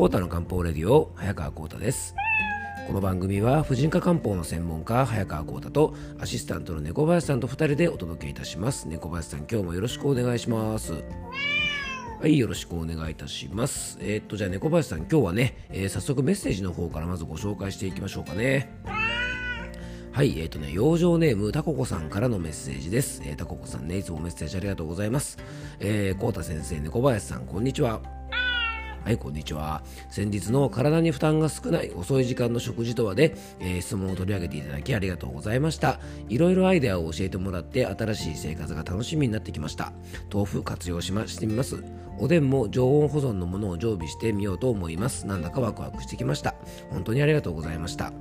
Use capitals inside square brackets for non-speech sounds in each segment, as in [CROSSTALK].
コータの漢方レディオ早川コータですこの番組は婦人科漢方の専門家早川コータとアシスタントの猫林さんと2人でお届けいたします猫林さん今日もよろしくお願いしますはいよろしくお願いいたしますえー、っとじゃあ猫林さん今日はね、えー、早速メッセージの方からまずご紹介していきましょうかねはい、えっ、ー、とね、養生ネーム、たここさんからのメッセージです。えー、たここさんね、いつもメッセージありがとうございます。えー、こうた先生、猫林さん、こんにちは。はい、こんにちは。先日の体に負担が少ない遅い時間の食事とはで、えー、質問を取り上げていただきありがとうございました。いろいろアイデアを教えてもらって新しい生活が楽しみになってきました。豆腐活用しましてみます。おでんも常温保存のものを常備してみようと思います。なんだかワクワクしてきました。本当にありがとうございました。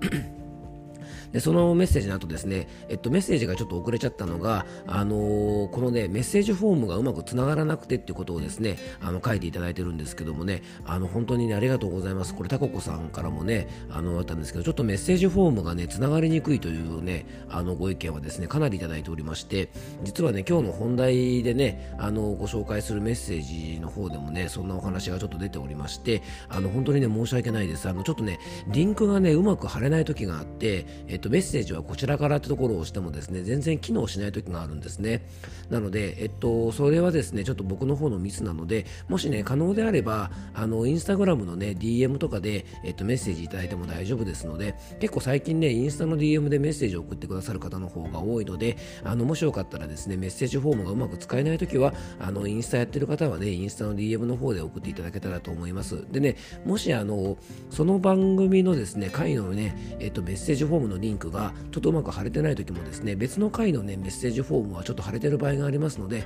でそのメッセージの後ですね、えっと、メッセージがちょっと遅れちゃったのが、あのー、このね、メッセージフォームがうまくつながらなくてっていうことをですね、あの書いていただいてるんですけどもね、あの本当にね、ありがとうございます。これ、タココさんからもね、あのあったんですけど、ちょっとメッセージフォームがね、つながりにくいというね、あのご意見はですね、かなりいただいておりまして、実はね、今日の本題でね、あのご紹介するメッセージの方でもね、そんなお話がちょっと出ておりまして、あの本当にね、申し訳ないです。あのちょっとね、リンクがね、うまく貼れない時があって、えっと、メッセージはこちらからってところを押してもですね全然機能しない時があるんですね。なので、えっと、それはですねちょっと僕の方のミスなのでもしね可能であればあのインスタグラムのね DM とかで、えっと、メッセージいただいても大丈夫ですので結構最近ねインスタの DM でメッセージを送ってくださる方の方が多いのであのもしよかったらですねメッセージフォームがうまく使えない時はあのインスタやってる方はねインスタの DM の方で送っていただけたらと思います。でねもしあのその番組のですね回のね、えっと、メッセージフォームのリンクがちょっとうまく貼れてない時もですね別の回のねメッセージフォームはちょっと貼れてる場合がありますので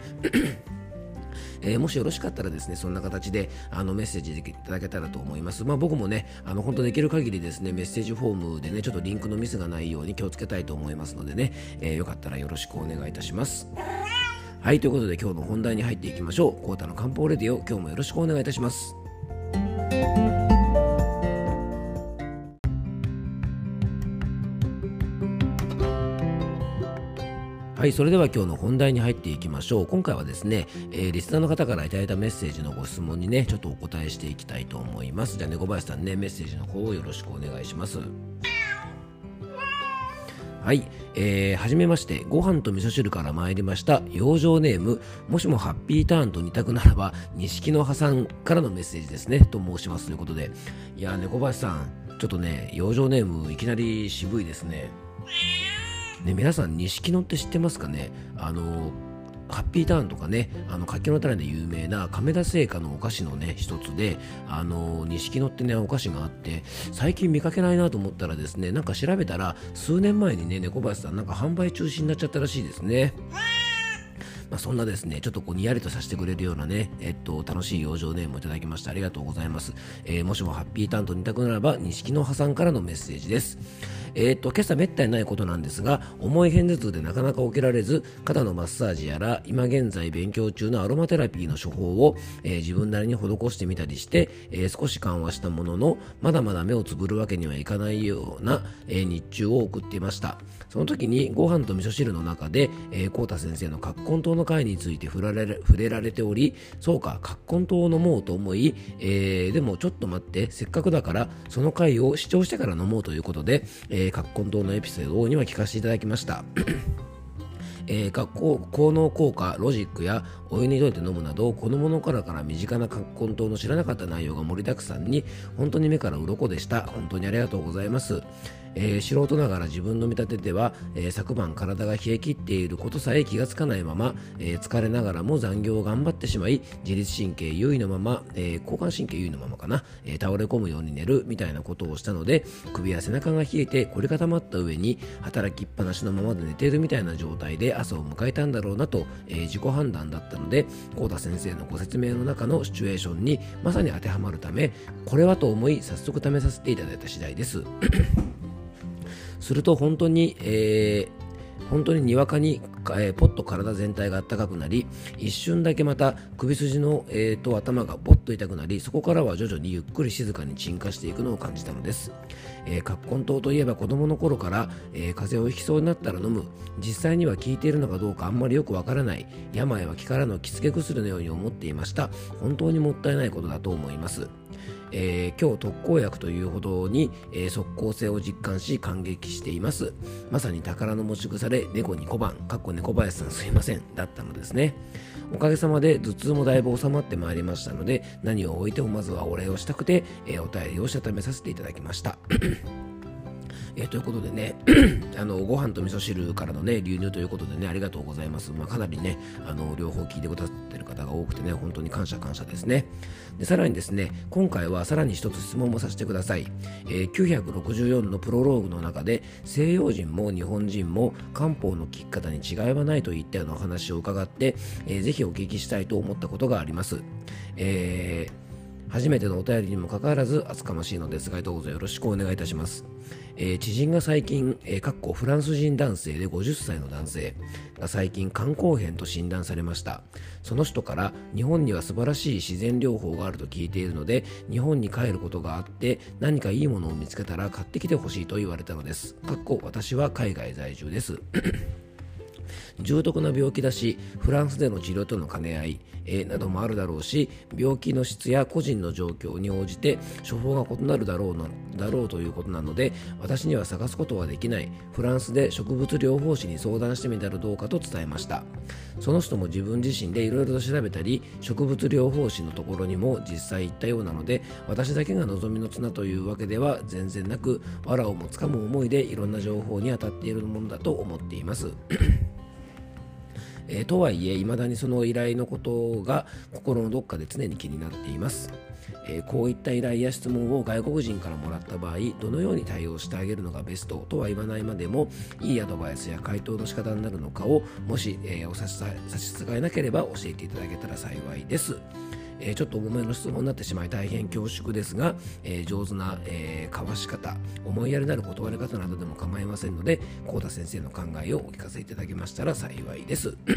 えー、もしよろしかったらですね、そんな形であのメッセージでいただけたらと思います。まあ、僕もね、あの本当できる限りですね、メッセージフォームでね、ちょっとリンクのミスがないように気をつけたいと思いますのでね、えー、よかったらよろしくお願いいたします。はい、ということで今日の本題に入っていきましょう。コータの漢方レディオ、今日もよろしくお願いいたします。はい、それでは今日の本題に入っていきましょう。今回はですね、えー、リスナーの方からいただいたメッセージのご質問にね、ちょっとお答えしていきたいと思います。じゃあね、小林さんね、メッセージの方をよろしくお願いします。はい、えー、はじめまして、ご飯と味噌汁から参りました、養生ネーム、もしもハッピーターンと2択ならば、錦の葉さんからのメッセージですね、と申しますということで、いや、猫林さん、ちょっとね、養生ネーム、いきなり渋いですね。ね、皆さん、錦野って知ってますかね？あのハッピーターンとかね、あの、柿の種で有名な亀田製菓のお菓子のね、一つで、あの、錦野ってね、お菓子があって、最近見かけないなと思ったらですね、なんか調べたら、数年前にね、猫林さん、なんか販売中止になっちゃったらしいですね。まあ、そんなですね、ちょっとこうにやりとさせてくれるようなね、えっと、楽しい養生ネームをいただきましてありがとうございます。えー、もしもハッピーターンと2択ならば、錦の葉さんからのメッセージです。えー、っと、今朝めったにないことなんですが、重い片頭痛でなかなか起きられず、肩のマッサージやら、今現在勉強中のアロマテラピーの処方を、えー、自分なりに施してみたりして、えー、少し緩和したものの、まだまだ目をつぶるわけにはいかないような、え日中を送っていました。その時にご飯と味噌汁の中で、えー、コータ先生の葛根湯の会について触られ触れられており、そうか、葛根湯を飲もうと思い、えー、でもちょっと待って、せっかくだから、その回を視聴してから飲もうということで、えーえー、葛根湯のエピソードには聞かせていただきました。[COUGHS] えー、学校効能効果ロジックやお湯に溶いて飲むなど子供の頃から身近な葛根湯の知らなかった内容が盛りだくさんに本当に目から鱗でした本当にありがとうございますえー、素人ながら自分の見立てでは、えー、昨晩体が冷え切っていることさえ気がつかないまま、えー、疲れながらも残業を頑張ってしまい自律神経優位のまま、え交感神経優位のままかな、え倒れ込むように寝るみたいなことをしたので首や背中が冷えて凝り固まった上に働きっぱなしのままで寝ているみたいな状態で朝を迎えたんだろうなと、え自己判断だったので幸田先生のご説明の中のシチュエーションにまさに当てはまるためこれはと思い早速試させていただいた次第です。すると本当に、えー本当ににわかに、えー、ポッと体全体が暖かくなり一瞬だけまた首筋の、えー、と頭がポッと痛くなりそこからは徐々にゆっくり静かに沈下していくのを感じたのです、えー、葛根湯といえば子供の頃から、えー、風邪をひきそうになったら飲む。実際には効いているのかどうかあんまりよくわからない。病は気からの着付け薬のように思っていました。本当にもったいないことだと思います。えー、今日特効薬というほどに、えー、即効性を実感し感激しています。まさに宝の持ち腐れ猫に小判かっこ猫林さんすいませんだったのですね。おかげさまで頭痛もだいぶ収まってまいりましたので何を置いてもまずはお礼をしたくて、えー、お便りをしたためさせていただきました。えー、ということでね [CLEARS THROAT] あのご飯と味噌汁からのね流入ということでねありがとうございます、まあ、かなりねあの両方聞いてくださってる方が多くてね本当に感謝感謝ですね。でさらにですね今回はさらに一つ質問もさせてください、えー、964のプロローグの中で西洋人も日本人も漢方の聞き方に違いはないといったようなお話を伺って、えー、ぜひお聞きしたいと思ったことがあります、えー初めてのお便りにもかかわらず厚かましいのですがどうぞよろしくお願いいたします。えー、知人が最近、えー、かっこフランス人男性で50歳の男性が最近肝硬変と診断されました。その人から日本には素晴らしい自然療法があると聞いているので日本に帰ることがあって何かいいものを見つけたら買ってきてほしいと言われたのです。かっこ私は海外在住です。重篤な病気だしフランスでの治療との兼ね合い、えー、などもあるだろうし病気の質や個人の状況に応じて処方が異なるだろうなだろうということなので私には探すことはできない。フランスで植物療法士に相談してみたらどうかと伝えました。その人も自分自身でいろいろと調べたり植物療法士のところにも実際行ったようなので私だけが望みの綱というわけでは全然なく藁をもつかむ思いでいろんな情報に当たっているものだと思っています。えー、とはいえ未だにその依頼のことが心のどっかで常に気になっています、えー、こういった依頼や質問を外国人からもらった場合どのように対応してあげるのがベストとは言わないまでもいいアドバイスや回答の仕方になるのかをもし、えー、お差し支えなければ教えていただけたら幸いです。えー、ちょっと重めの質問になってしまい大変恐縮ですが、えー、上手な、えー、交わし方思いやりなる断り方などでも構いませんので幸田先生の考えをお聞かせいただけましたら幸いです。[CLEARS THROAT]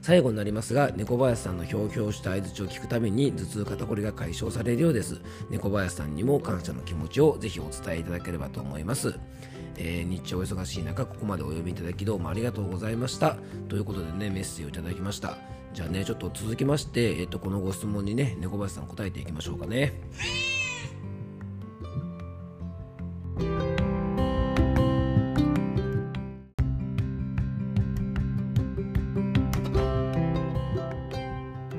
最後になりますが猫林さんのひょうひょうした相づちを聞くたびに頭痛肩こりが解消されるようです。猫林さんにも感謝の気持ちをぜひお伝えいただければと思います。えー、日中お忙しい中ここまでお呼びいただきどうもありがとうございました。ということでねメッセージをいただきました。じゃあねちょっと続きまして、えっと、このご質問にね猫林さん答えていきましょうかね。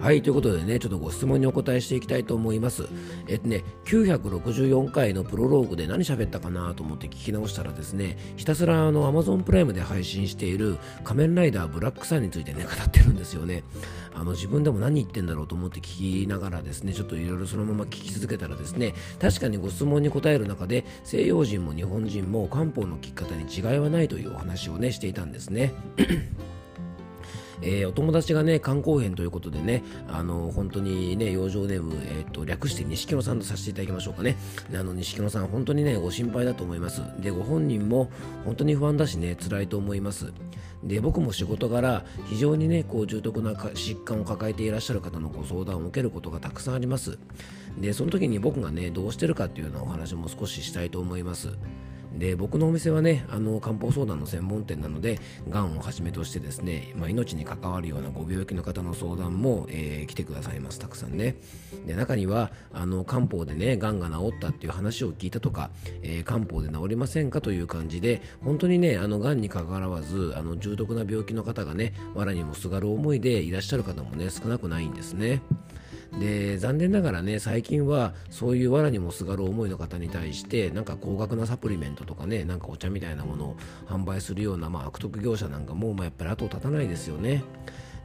はい、ということでね、ちょっとご質問にお答えしていきたいと思います。えっとね、964回のプロローグで何喋ったかなと思って聞き直したらですね、ひたすらあの Amazon プライムで配信している仮面ライダーブラックさんについてね、語ってるんですよね。あの自分でも何言ってんだろうと思って聞きながらですね、ちょっといろいろそのまま聞き続けたらですね、確かにご質問に答える中で、西洋人も日本人も漢方の聞き方に違いはないというお話をね、していたんですね。えー、お友達がね、肝硬変ということでね、あの、本当にね、養生ネーム、えっ、ー、と、略して錦野さんとさせていただきましょうかね。あの、錦野さん、本当にね、ご心配だと思います。で、ご本人も本当に不安だしね、辛いと思います。で、僕も仕事柄、非常にね、こう、重篤な疾患を抱えていらっしゃる方のご相談を受けることがたくさんあります。で、その時に僕がね、どうしてるかっていうようなお話も少ししたいと思います。で僕のお店はねあの漢方相談の専門店なのでがんをはじめとしてですね、まあ、命に関わるようなご病気の方の相談も、えー、来てくださいます。たくさんね。で中にはあの漢方でねがんが治ったっていう話を聞いたとか、えー、漢方で治りませんか？という感じで本当にねあのがんに関わらずあの重篤な病気の方がね藁にもすがる思いでいらっしゃる方もね少なくないんですね。で残念ながらね最近はそういう藁にもすがる思いの方に対してなんか高額なサプリメントとかねなんかお茶みたいなものを販売するような、まあ、悪徳業者なんかも、まあ、やっぱり後を絶たないですよね。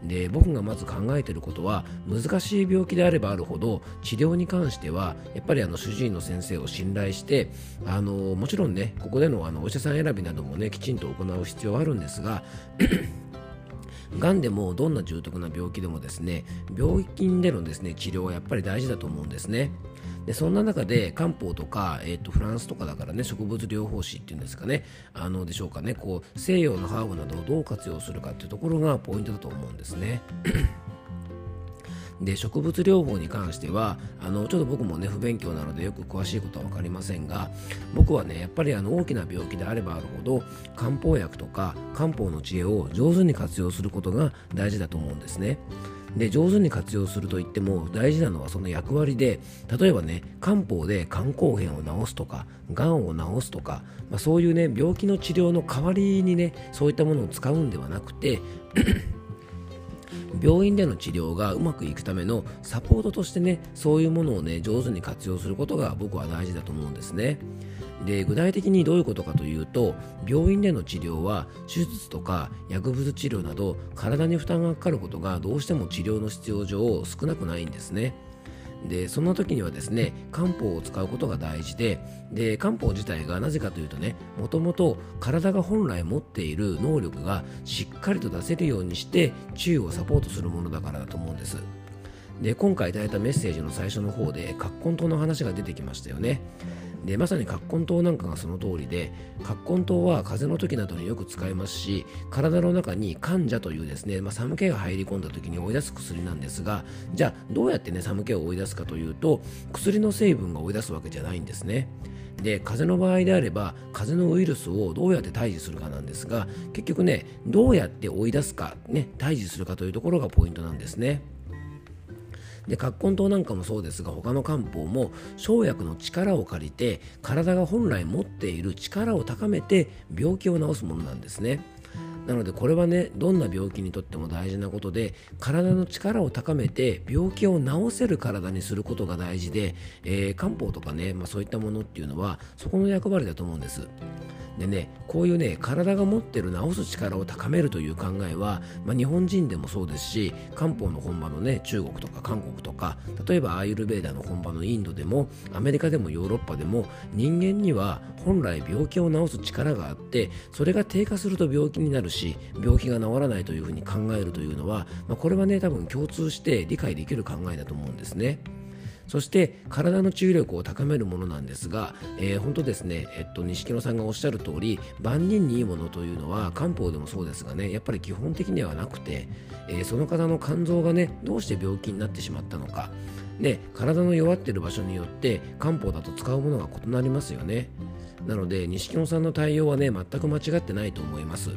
で僕がまず考えていることは難しい病気であればあるほど治療に関してはやっぱりあの主治医の先生を信頼してあのもちろんねここでのあのお医者さん選びなどもねきちんと行う必要はあるんですががんでもどんな重篤な病気でもですね病院でのですね治療はやっぱり大事だと思うんですね。でそんな中で漢方とか、えーと、フランスとかだからね植物療法士っていうんですかねあのでしょうかねこう西洋のハーブなどをどう活用するかっていうところがポイントだと思うんですね。で植物療法に関してはあのちょっと僕もね不勉強なのでよく詳しいことは分かりませんが僕はねやっぱりあの大きな病気であればあるほど漢方薬とか漢方の知恵を上手に活用することが大事だと思うんですね。で上手に活用するといっても大事なのはその役割で例えばね漢方で肝硬変を治すとかがんを治すとか、まあ、そういうね病気の治療の代わりにねそういったものを使うんではなくて病院での治療がうまくいくためのサポートとしてねそういうものをね上手に活用することが僕は大事だと思うんですね。で具体的にどういうことかというと病院での治療は手術とか薬物治療など体に負担がかかることがどうしても治療の必要上少なくないんですね。でそんな時にはですね漢方を使うことが大事でで漢方自体がなぜかというとねもともと体が本来持っている能力がしっかりと出せるようにして治癒をサポートするものだからだと思うんです。で今回いただいたメッセージの最初の方で葛根湯の話が出てきましたよね。でまさに葛根湯なんかがその通りで葛根湯は風邪の時などによく使えますし体の中に患者というですね、まあ、寒気が入り込んだ時に追い出す薬なんですがじゃあどうやってね寒気を追い出すかというと薬の成分が追い出すわけじゃないんですね。で風邪の場合であれば風邪のウイルスをどうやって退治するかなんですが結局ねどうやって追い出すかね退治するかというところがポイントなんですね。で葛根湯なんかもそうですが他の漢方も生薬の力を借りて体が本来持っている力を高めて病気を治すものなんですね。なのでこれはねどんな病気にとっても大事なことで体の力を高めて病気を治せる体にすることが大事で、えー、漢方とかね、まあ、そういったものっていうのはそこの役割だと思うんです。でねこういうね体が持ってる治す力を高めるという考えは、まあ、日本人でもそうですし漢方の本場のね中国とか韓国とか例えばアーユルベーダの本場のインドでもアメリカでもヨーロッパでも人間には本来病気を治す力があってそれが低下すると病気になるし病気が治らないというふうに考えるというのは、まあ、これはね多分共通して理解できる考えだと思うんですね。そして体の治癒力を高めるものなんですが、えー、本当ですね、えっと、錦野さんがおっしゃる通り万人にいいものというのは漢方でもそうですがねやっぱり基本的にはなくて、えー、その方の肝臓がねどうして病気になってしまったのか。で体の弱っている場所によって漢方だと使うものが異なりますよね。なので錦野さんの対応はね全く間違ってないと思います。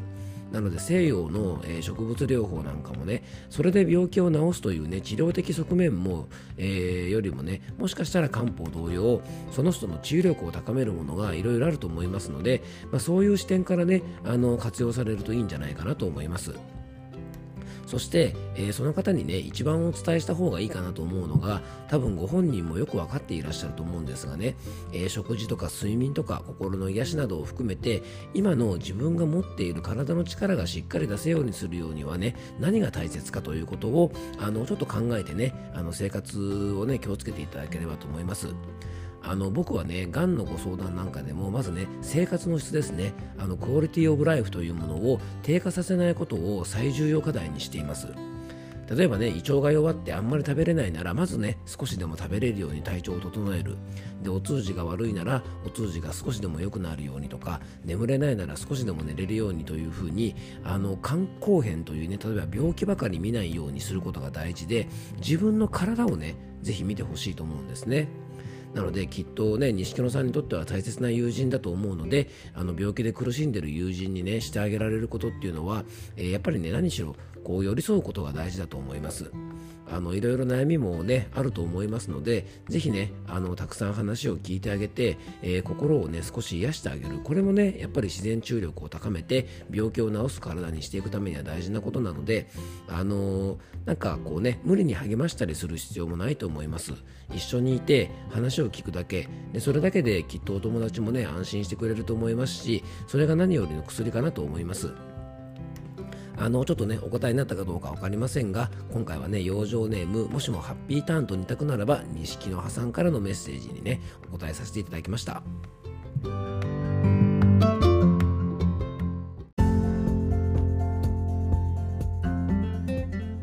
なので西洋の、え、植物療法なんかもねそれで病気を治すというね治療的側面も、えー、よりもねもしかしたら漢方同様その人の治癒力を高めるものがいろいろあると思いますので、まあ、そういう視点からねあの活用されるといいんじゃないかなと思います。そして、えー、その方にね一番お伝えした方がいいかなと思うのが多分ご本人もよく分かっていらっしゃると思うんですがね、えー、食事とか睡眠とか心の癒しなどを含めて今の自分が持っている体の力がしっかり出せようにするようにはね何が大切かということをあのちょっと考えてねあの生活をね気をつけていただければと思います。あの僕はね、がんのご相談なんかでも、まずね、生活の質ですね、あのクオリティオブライフというものを低下させないことを最重要課題にしています。例えばね、胃腸が弱ってあんまり食べれないなら、まずね、少しでも食べれるように体調を整える。で、お通じが悪いなら、お通じが少しでも良くなるようにとか、眠れないなら少しでも寝れるようにというふうに、あの、肝硬変というね、例えば病気ばかり見ないようにすることが大事で、自分の体をね、ぜひ見てほしいと思うんですね。なのできっとね錦野さんにとっては大切な友人だと思うのであの病気で苦しんでる友人にねしてあげられることっていうのは、えー、やっぱりね何しろこう寄り添うことが大事だと思います。あのいろいろ悩みもねあると思いますのでぜひねあのたくさん話を聞いてあげて、えー、心をね少し癒してあげる。これもねやっぱり自然治癒力を高めて病気を治す体にしていくためには大事なことなのであのー、なんかこうね無理に励ましたりする必要もないと思います。一緒にいて話を聞くだけ。でそれだけできっとお友達もね安心してくれると思いますしそれが何よりの薬かなと思います。あのちょっとねお答えになったかどうか分かりませんが今回はね養生ネームもしもハッピーターンと2択ならば錦の破産からのメッセージにねお答えさせていただきました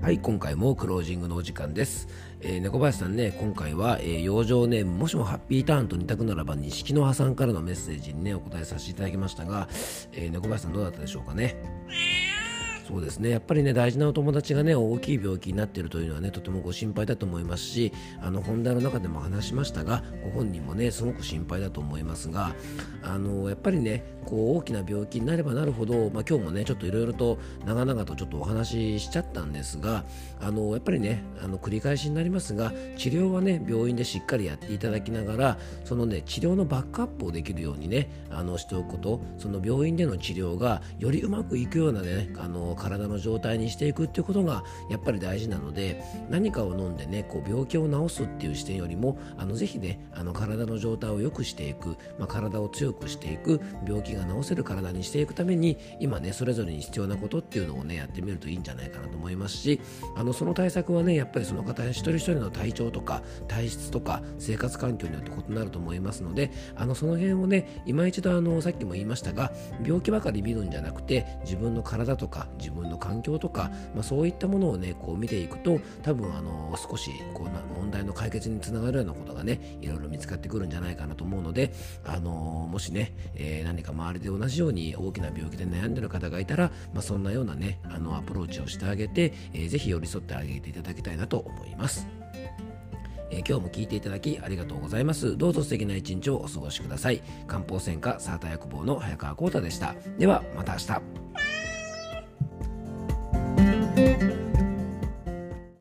はい、今回もクロージングのお時間です。えー、猫林さんね、今回は、えー、養生ネーム、もしもハッピーターンと2択ならば、錦の葉さんからのメッセージにね、お答えさせていただきましたが、えー、猫林さんどうだったでしょうかね？そうですね。やっぱりね大事なお友達がね大きい病気になっているというのはねとてもご心配だと思いますしあの本題の中でも話しましたがご本人もねすごく心配だと思いますがあのやっぱりねこう大きな病気になればなるほど、まあ、今日もねちょっといろいろと長々とちょっとお話ししちゃったんですがあのやっぱりねあの繰り返しになりますが治療はね病院でしっかりやっていただきながらそのね治療のバックアップをできるようにねあのしておくことその病院での治療がよりうまくいくようなねあの体の状態にしていくっていうことがやっぱり大事なので何かを飲んでねこう病気を治すっていう視点よりもあのぜひねあの体の状態を良くしていく、まあ、体を強くしていく病気が治せる体にしていくために今ねそれぞれに必要なことっていうのをねやってみるといいんじゃないかなと思いますしあのその対策はねやっぱりその方一人一人の体調とか体質とか生活環境によって異なると思いますのであのその辺をね今一度あのさっきも言いましたが病気ばかり見るんじゃなくて自分の体とか自分の環境とか、まあ、そういったものをねこう見ていくと多分あの少しこうな問題の解決につながるようなことがねいろいろ見つかってくるんじゃないかなと思うのであのもしね、えー、何か周りで同じように大きな病気で悩んでる方がいたら、まあ、そんなようなねあのアプローチをしてあげて、えー、ぜひ寄り添ってあげていただきたいなと思います。えー、今日も聞いていただきありがとうございます。どうぞ素敵な一日をお過ごしください。漢方専科サータ薬房の早川幸太でした。ではまた明日。